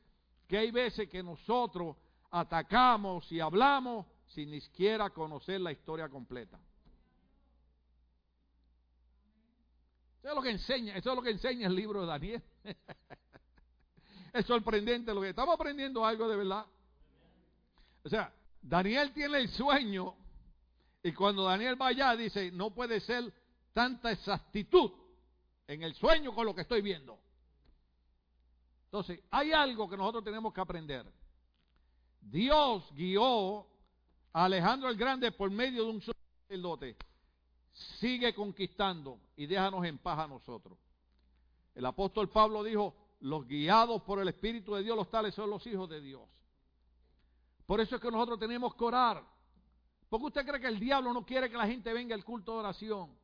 A: que hay veces que nosotros atacamos y hablamos sin ni siquiera conocer la historia completa. Eso es lo que enseña, eso es lo que enseña el libro de Daniel. es sorprendente lo que estamos aprendiendo algo de verdad. O sea, Daniel tiene el sueño y cuando Daniel va allá dice, no puede ser tanta exactitud en el sueño con lo que estoy viendo. Entonces, hay algo que nosotros tenemos que aprender. Dios guió a Alejandro el Grande por medio de un sacerdote. Sigue conquistando y déjanos en paz a nosotros. El apóstol Pablo dijo, los guiados por el Espíritu de Dios, los tales son los hijos de Dios. Por eso es que nosotros tenemos que orar. Porque usted cree que el diablo no quiere que la gente venga al culto de oración.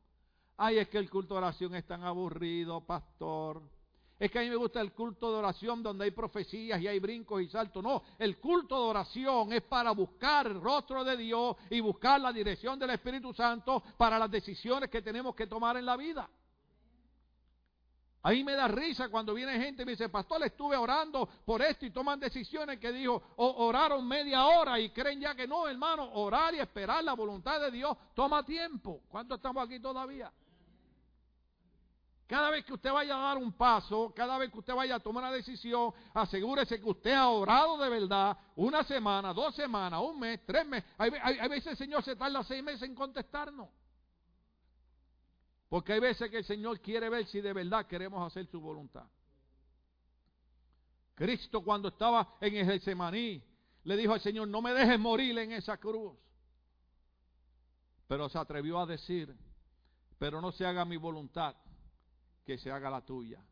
A: Ay, es que el culto de oración es tan aburrido, pastor. Es que a mí me gusta el culto de oración donde hay profecías y hay brincos y saltos. No, el culto de oración es para buscar el rostro de Dios y buscar la dirección del Espíritu Santo para las decisiones que tenemos que tomar en la vida. Ahí me da risa cuando viene gente y me dice, pastor, estuve orando por esto y toman decisiones que dijo, oraron media hora y creen ya que no, hermano, orar y esperar la voluntad de Dios toma tiempo. ¿Cuánto estamos aquí todavía? Cada vez que usted vaya a dar un paso, cada vez que usted vaya a tomar una decisión, asegúrese que usted ha orado de verdad una semana, dos semanas, un mes, tres meses. Hay, veces el Señor se tarda seis meses en contestarnos. Porque hay veces que el Señor quiere ver si de verdad queremos hacer su voluntad. Cristo cuando estaba en el Getsemaní le dijo al Señor, no me dejes morir en esa cruz. Pero se atrevió a decir, pero no se haga mi voluntad, que se haga la tuya.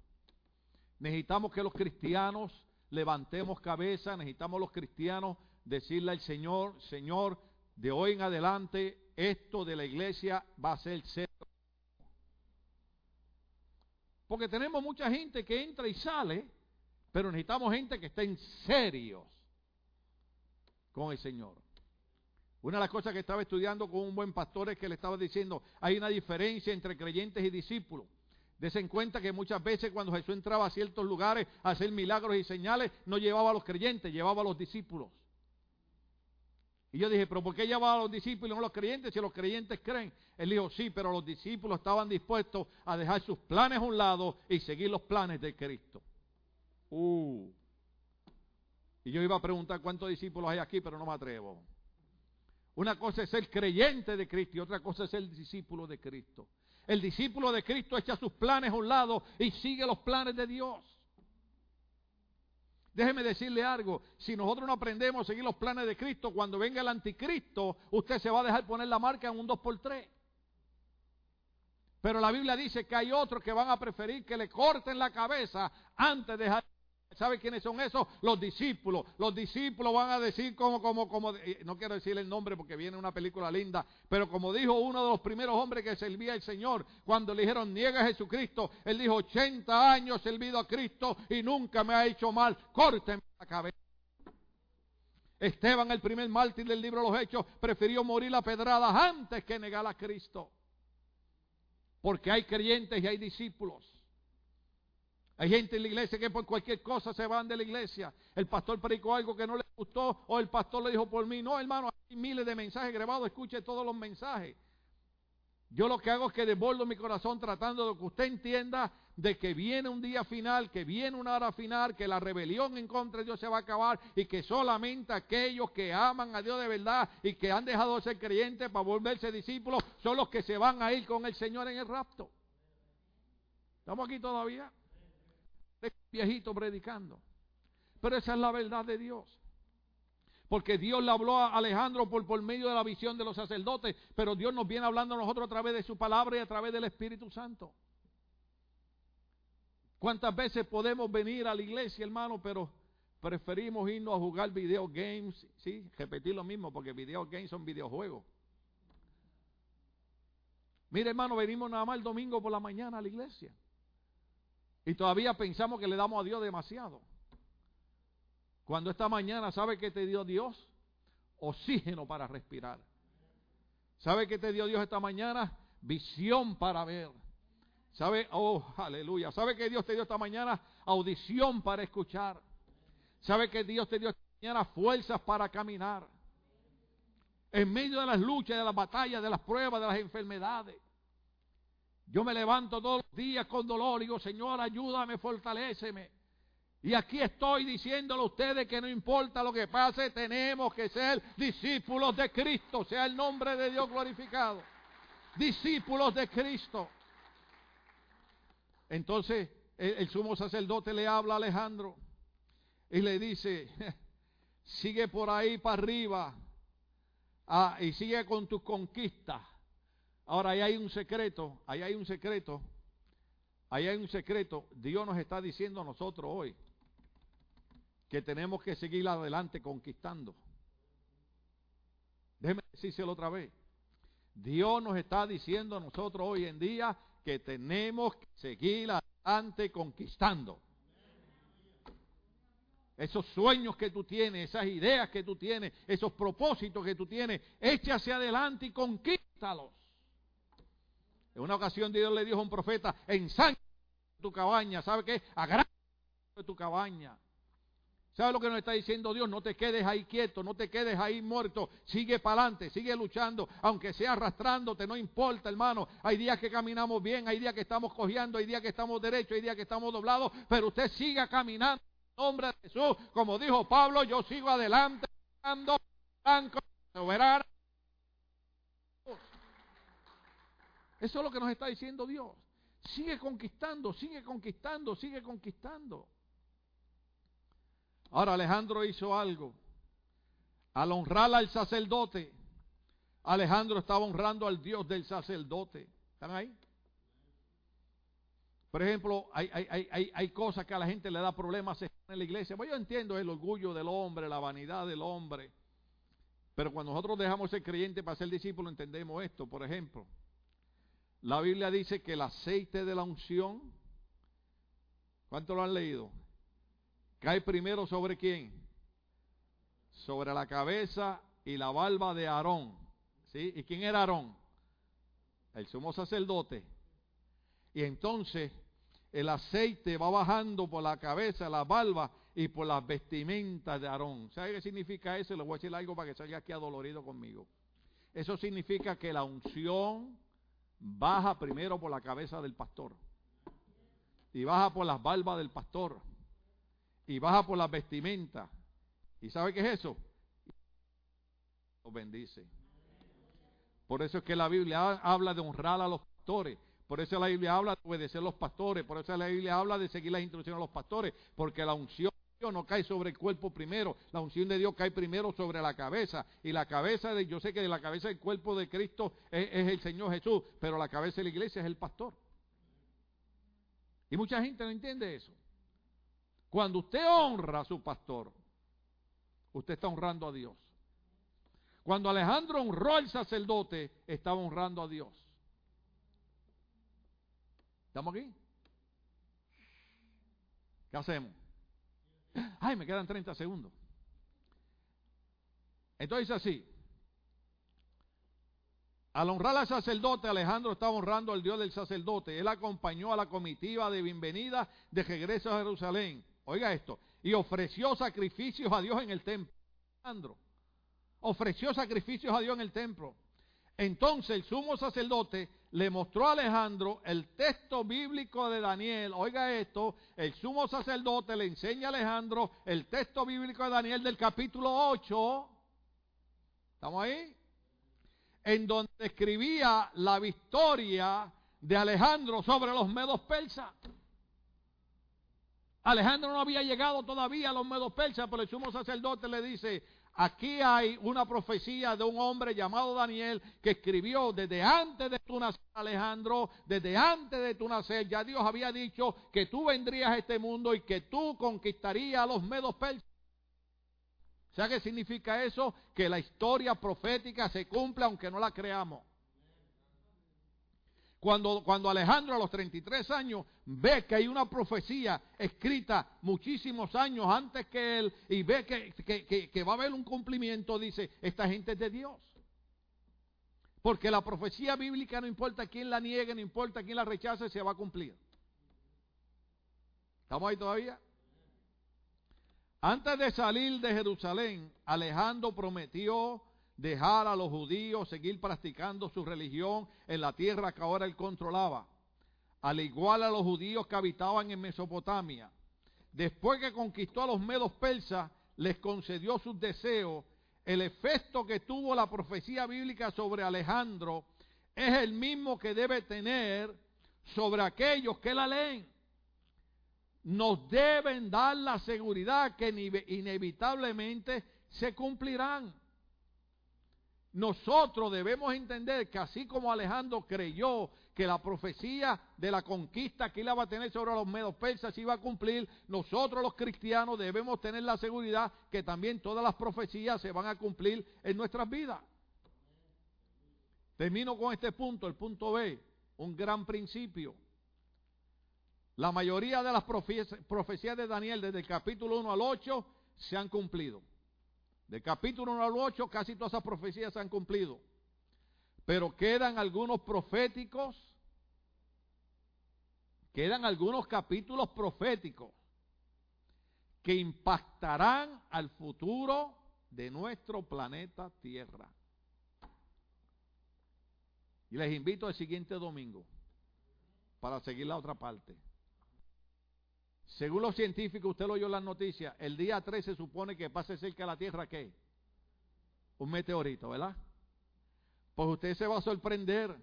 A: Necesitamos que los cristianos levantemos cabeza, necesitamos los cristianos decirle al Señor, Señor, de hoy en adelante esto de la iglesia va a ser serio. Porque tenemos mucha gente que entra y sale, pero necesitamos gente que estén serios con el Señor. Una de las cosas que estaba estudiando con un buen pastor es que le estaba diciendo, hay una diferencia entre creyentes y discípulos. Dese en cuenta que muchas veces cuando Jesús entraba a ciertos lugares a hacer milagros y señales, no llevaba a los creyentes, llevaba a los discípulos. Y yo dije, pero ¿por qué llevaba a los discípulos y no a los creyentes si los creyentes creen? Él dijo, sí, pero los discípulos estaban dispuestos a dejar sus planes a un lado y seguir los planes de Cristo. Uh. Y yo iba a preguntar cuántos discípulos hay aquí, pero no me atrevo. Una cosa es ser creyente de Cristo y otra cosa es ser discípulo de Cristo. El discípulo de Cristo echa sus planes a un lado y sigue los planes de Dios. Déjeme decirle algo, si nosotros no aprendemos a seguir los planes de Cristo, cuando venga el anticristo, usted se va a dejar poner la marca en un 2x3. Pero la Biblia dice que hay otros que van a preferir que le corten la cabeza antes de dejar ¿Sabe quiénes son esos? Los discípulos. Los discípulos van a decir como, como, como, no quiero decirle el nombre porque viene una película linda, pero como dijo uno de los primeros hombres que servía al Señor, cuando le dijeron, niega a Jesucristo, él dijo, 80 años servido a Cristo y nunca me ha hecho mal, córtenme la cabeza. Esteban, el primer mártir del libro de los Hechos, prefirió morir a pedradas antes que negar a Cristo. Porque hay creyentes y hay discípulos. Hay gente en la iglesia que por cualquier cosa se van de la iglesia. El pastor predicó algo que no le gustó o el pastor le dijo por mí. No, hermano, hay miles de mensajes grabados. Escuche todos los mensajes. Yo lo que hago es que desbordo mi corazón tratando de que usted entienda de que viene un día final, que viene una hora final, que la rebelión en contra de Dios se va a acabar y que solamente aquellos que aman a Dios de verdad y que han dejado de ser creyentes para volverse discípulos son los que se van a ir con el Señor en el rapto. ¿Estamos aquí todavía? Viejito predicando. Pero esa es la verdad de Dios. Porque Dios le habló a Alejandro por, por medio de la visión de los sacerdotes, pero Dios nos viene hablando a nosotros a través de su palabra y a través del Espíritu Santo. ¿Cuántas veces podemos venir a la iglesia, hermano, pero preferimos irnos a jugar video games? Sí, repetir lo mismo, porque video games son videojuegos. Mire, hermano, venimos nada más el domingo por la mañana a la iglesia. Y todavía pensamos que le damos a Dios demasiado. Cuando esta mañana, ¿sabe que te dio Dios? Oxígeno para respirar. ¿Sabe que te dio Dios esta mañana? Visión para ver. ¿Sabe? Oh, aleluya. ¿Sabe que Dios te dio esta mañana? Audición para escuchar. ¿Sabe que Dios te dio esta fuerzas para caminar. En medio de las luchas, de las batallas, de las pruebas, de las enfermedades. Yo me levanto todos los días con dolor y digo, Señor, ayúdame, fortaleceme. Y aquí estoy diciéndole a ustedes que no importa lo que pase, tenemos que ser discípulos de Cristo, sea el nombre de Dios glorificado. Discípulos de Cristo. Entonces el, sumo sacerdote le habla a Alejandro y le dice, sigue por ahí para arriba ah, y sigue con tus conquistas. Ahora ahí hay un secreto, ahí hay un secreto, ahí hay un secreto. Dios nos está diciendo a nosotros hoy que tenemos que seguir adelante conquistando. Déjeme decírselo otra vez. Dios nos está diciendo a nosotros hoy en día que tenemos que seguir adelante conquistando. Esos sueños que tú tienes, esas ideas que tú tienes, esos propósitos que tú tienes, echa hacia adelante y conquístalos. En una ocasión Dios le dijo a un profeta, ensancha tu cabaña, ¿sabe qué? Agranda tu cabaña. ¿Sabe lo que nos está diciendo Dios? No te quedes ahí quieto, no te quedes ahí muerto. Sigue para adelante, sigue luchando, aunque sea arrastrándote, no importa, hermano. Hay días que caminamos bien, hay días que estamos cojeando, hay días que estamos derechos, hay días que estamos doblados, pero usted siga caminando en nombre de Jesús. Como dijo Pablo, yo sigo adelante, blanco, soberano. Eso es lo que nos está diciendo Dios. Sigue conquistando, sigue conquistando, sigue conquistando. Ahora Alejandro hizo algo. Al honrar al sacerdote, Alejandro estaba honrando al Dios del sacerdote. ¿Están ahí? Por ejemplo, hay, hay, hay, cosas que a la gente le da problemas en la iglesia. Pues yo entiendo el orgullo del hombre, la vanidad del hombre. Pero cuando nosotros dejamos ser creyente para ser discípulo, entendemos esto. Por ejemplo, la Biblia dice que el aceite de la unción, ¿cuánto lo han leído? Cae primero sobre quién? Sobre la cabeza y la barba de Aarón. ¿Sí? ¿Y quién era Aarón? El sumo sacerdote. Y entonces el aceite va bajando por la cabeza, la barba y por las vestimentas de Aarón. ¿Sabe qué significa eso? Le voy a decir algo para que salga aquí adolorido conmigo. Eso significa que la unción baja primero por la cabeza del pastor. Y baja por las barbas del pastor y baja por las vestimentas. ¿Y sabe qué es eso? Los bendice. Por eso es que la Biblia habla de honrar a los pastores. Por eso la Biblia habla de obedecer a los pastores. Por eso la Biblia habla de seguir las instrucciones de los pastores. Porque la unción no cae sobre el cuerpo primero. La unción de Dios cae primero sobre la cabeza. Y la cabeza de, yo sé que la cabeza del cuerpo de Cristo es, es el Señor Jesús. Pero la cabeza de la iglesia es el pastor. Y mucha gente no entiende eso. Cuando usted honra a su pastor, usted está honrando a Dios. Cuando Alejandro honró al sacerdote, estaba honrando a Dios. ¿Estamos aquí? ¿Qué hacemos? Ay, me quedan 30 segundos. Entonces así. Al honrar al sacerdote, Alejandro estaba honrando al Dios del sacerdote. Él acompañó a la comitiva de bienvenida de regreso a Jerusalén. Oiga esto. Y ofreció sacrificios a Dios en el templo. Alejandro. Ofreció sacrificios a Dios en el templo. Entonces el sumo sacerdote le mostró a Alejandro el texto bíblico de Daniel. Oiga esto, el sumo sacerdote le enseña a Alejandro el texto bíblico de Daniel del capítulo 8. ¿Estamos ahí? En donde escribía la victoria de Alejandro sobre los medos persas. Alejandro no había llegado todavía a los medos persas, pero el sumo sacerdote le dice, aquí hay una profecía de un hombre llamado Daniel que escribió desde antes de tu nacer, Alejandro, desde antes de tu nacer, ya Dios había dicho que tú vendrías a este mundo y que tú conquistarías a los medos persas. ¿Sabe qué significa eso? Que la historia profética se cumple aunque no la creamos. Cuando, cuando Alejandro a los 33 años ve que hay una profecía escrita muchísimos años antes que él y ve que, que va a haber un cumplimiento, dice, esta gente es de Dios. Porque la profecía bíblica no importa quién la niegue, no importa quién la rechace, se va a cumplir. ¿Estamos ahí todavía? Antes de salir de Jerusalén, Alejandro prometió dejar a los judíos seguir practicando su religión en la tierra que ahora él controlaba, al igual a los judíos que habitaban en Mesopotamia. Después que conquistó a los medos persas, les concedió sus deseos. El efecto que tuvo la profecía bíblica sobre Alejandro es el mismo que debe tener sobre aquellos que la leen. Nos deben dar la seguridad que inevitablemente se cumplirán. Nosotros debemos entender que así como Alejandro creyó que la profecía de la conquista que él iba a tener sobre los medos persas iba a cumplir, nosotros los cristianos debemos tener la seguridad que también todas las profecías se van a cumplir en nuestras vidas. Termino con este punto, el punto B, un gran principio. La mayoría de las profecías de Daniel desde el capítulo 1 al 8 se han cumplido. Del capítulo 1 al 8 casi todas esas profecías se han cumplido. Pero quedan algunos proféticos, quedan algunos capítulos proféticos que impactarán al futuro de nuestro planeta Tierra. Y les invito al siguiente domingo para seguir la otra parte. Según los científicos, usted lo oyó en las noticias, el día 3 se supone que pase cerca de la Tierra, ¿qué? Un meteorito, ¿verdad? Pues usted se va a sorprender,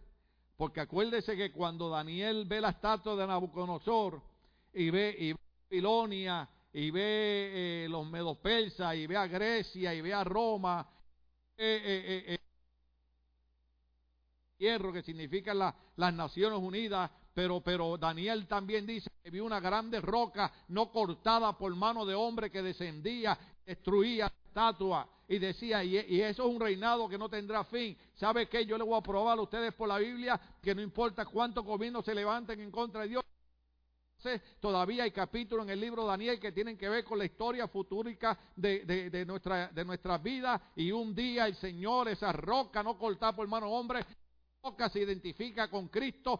A: porque acuérdese que cuando Daniel ve la estatua de Nabucodonosor y ve, y Babilonia, y ve eh, los medos persas, y ve a Grecia, y ve a Roma, eh, eh, eh hierro que significa las Naciones Unidas, pero, pero Daniel también dice que vio una grande roca no cortada por mano de hombre que descendía, destruía la estatua y decía, y, eso es un reinado que no tendrá fin. ¿Sabe qué? Yo le voy a probar a ustedes por la Biblia que no importa cuántos gobiernos se levanten en contra de Dios. Todavía hay capítulos en el libro de Daniel que tienen que ver con la historia futúrica de, de, de, nuestra, vidas. Y un día el Señor, esa roca no cortada por mano hombre, roca se identifica con Cristo,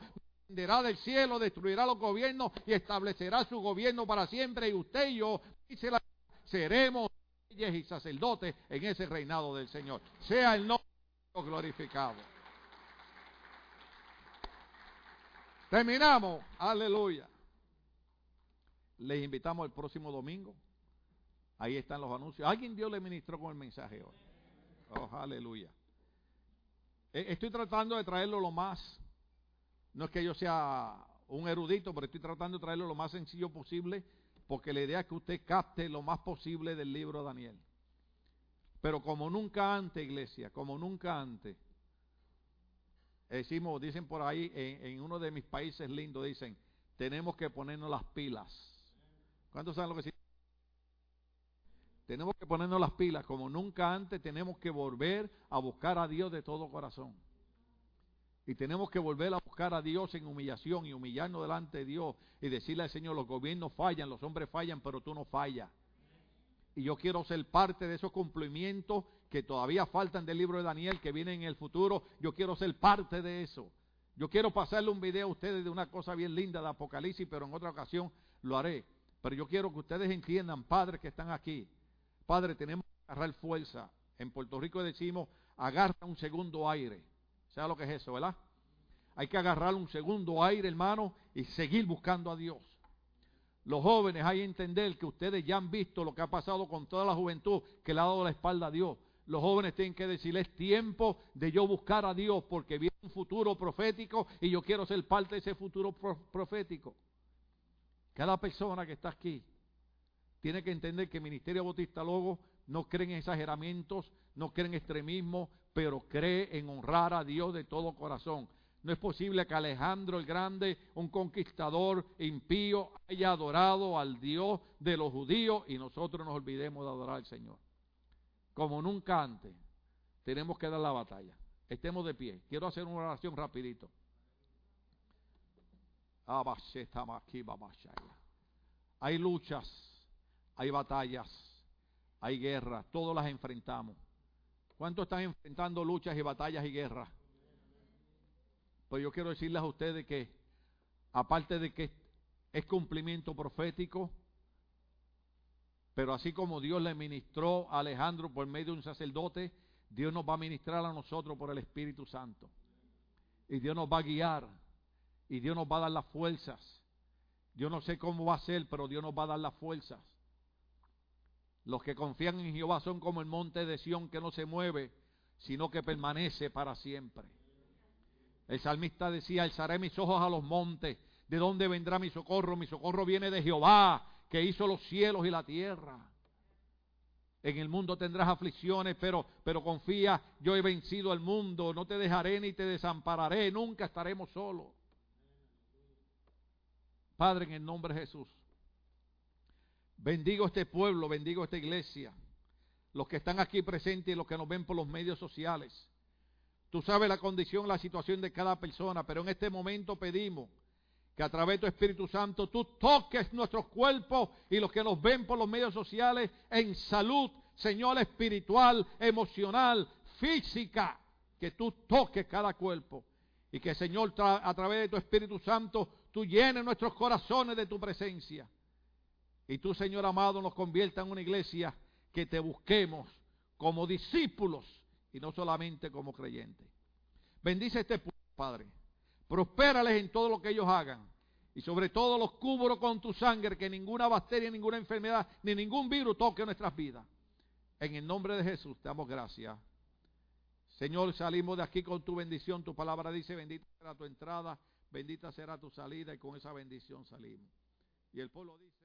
A: descenderá del cielo, destruirá los gobiernos y establecerá su gobierno para siempre. Y usted y yo, dice la, seremos reyes y sacerdotes en ese reinado del Señor. Sea el nombre glorificado. Terminamos. Aleluya. Les invitamos el próximo domingo. Ahí están los anuncios. ¿Alguien Dios le ministró con el mensaje hoy? Oh, aleluya. Eh, estoy tratando de traerlo lo más no es que yo sea un erudito, pero estoy tratando de traerlo lo más sencillo posible, porque la idea es que usted capte lo más posible del libro de Daniel. Pero como nunca antes, iglesia, como nunca antes, decimos, dicen por ahí, en, uno de mis países lindos, dicen, tenemos que ponernos las pilas. ¿Cuántos saben lo que significa? Tenemos que ponernos las pilas, como nunca antes tenemos que volver a buscar a Dios de todo corazón. Y tenemos que volver a buscar a Dios en humillación y humillarnos delante de Dios y decirle al Señor, los gobiernos fallan, los hombres fallan, pero tú no fallas. Y yo quiero ser parte de esos cumplimientos que todavía faltan del libro de Daniel, que vienen en el futuro. Yo quiero ser parte de eso. Yo quiero pasarle un video a ustedes de una cosa bien linda de Apocalipsis, pero en otra ocasión lo haré. Pero yo quiero que ustedes entiendan, padres que están aquí. Padre, tenemos que agarrar fuerza. En Puerto Rico decimos, agarra un segundo aire. ¿Sabe lo que es eso, verdad? Hay que agarrar un segundo aire, hermano, y seguir buscando a Dios. Los jóvenes hay que entender que ustedes ya han visto lo que ha pasado con toda la juventud que le ha dado la espalda a Dios. Los jóvenes tienen que decirles es tiempo de yo buscar a Dios porque viene un futuro profético y yo quiero ser parte de ese futuro profético. Cada persona que está aquí tiene que entender que el Ministerio Bautista Logo no cree en exageramientos, no cree en extremismo, pero cree en honrar a Dios de todo corazón. No es posible que Alejandro el Grande, un conquistador impío, haya adorado al Dios de los judíos y nosotros nos olvidemos de adorar al Señor. Como nunca antes, tenemos que dar la batalla. Estemos de pie. Quiero hacer una oración rapidito. Hay luchas, hay batallas, hay guerras, todos las enfrentamos. ¿Cuántos están enfrentando luchas y batallas y guerras? Pues yo quiero decirles a ustedes que, aparte de que es cumplimiento profético, Pero así como Dios le ministró a Alejandro por medio de un sacerdote, Dios nos va a ministrar a nosotros por el Espíritu Santo. Y Dios nos va a guiar. Y Dios nos va a dar las fuerzas. Yo no sé cómo va a ser, pero Dios nos va a dar las fuerzas. Los que confían en Jehová son como el monte de Sión que no se mueve, sino que permanece para siempre. El salmista decía, alzaré mis ojos a los montes, ¿de dónde vendrá mi socorro? Mi socorro viene de Jehová, que hizo los cielos y la tierra. En el mundo tendrás aflicciones, pero, pero confía, yo he vencido al mundo, no te dejaré ni te desampararé, nunca estaremos solos. Padre, en el nombre de Jesús, bendigo este pueblo, bendigo esta iglesia, los que están aquí presentes y los que nos ven por los medios sociales. Tú sabes la condición, la situación de cada persona, pero en este momento pedimos que a través de tu Espíritu Santo tú toques nuestros cuerpos y los que nos ven por los medios sociales en salud, Señor, espiritual, emocional, física, que tú toques cada cuerpo y que, Señor, a través de tu Espíritu Santo tú llenes nuestros corazones de tu presencia. Y tú, Señor amado, nos convierta en una iglesia que te busquemos como discípulos y no solamente como creyentes. Bendice este pueblo, Padre. Prospérales en todo lo que ellos hagan. Y sobre todo los cubro con tu sangre, que ninguna bacteria, ninguna enfermedad, ni ningún virus toque nuestras vidas. En el nombre de Jesús te damos gracias. Señor, salimos de aquí con tu bendición. Tu palabra dice, bendita será tu entrada, bendita será tu salida y con esa bendición salimos. Y el pueblo dice...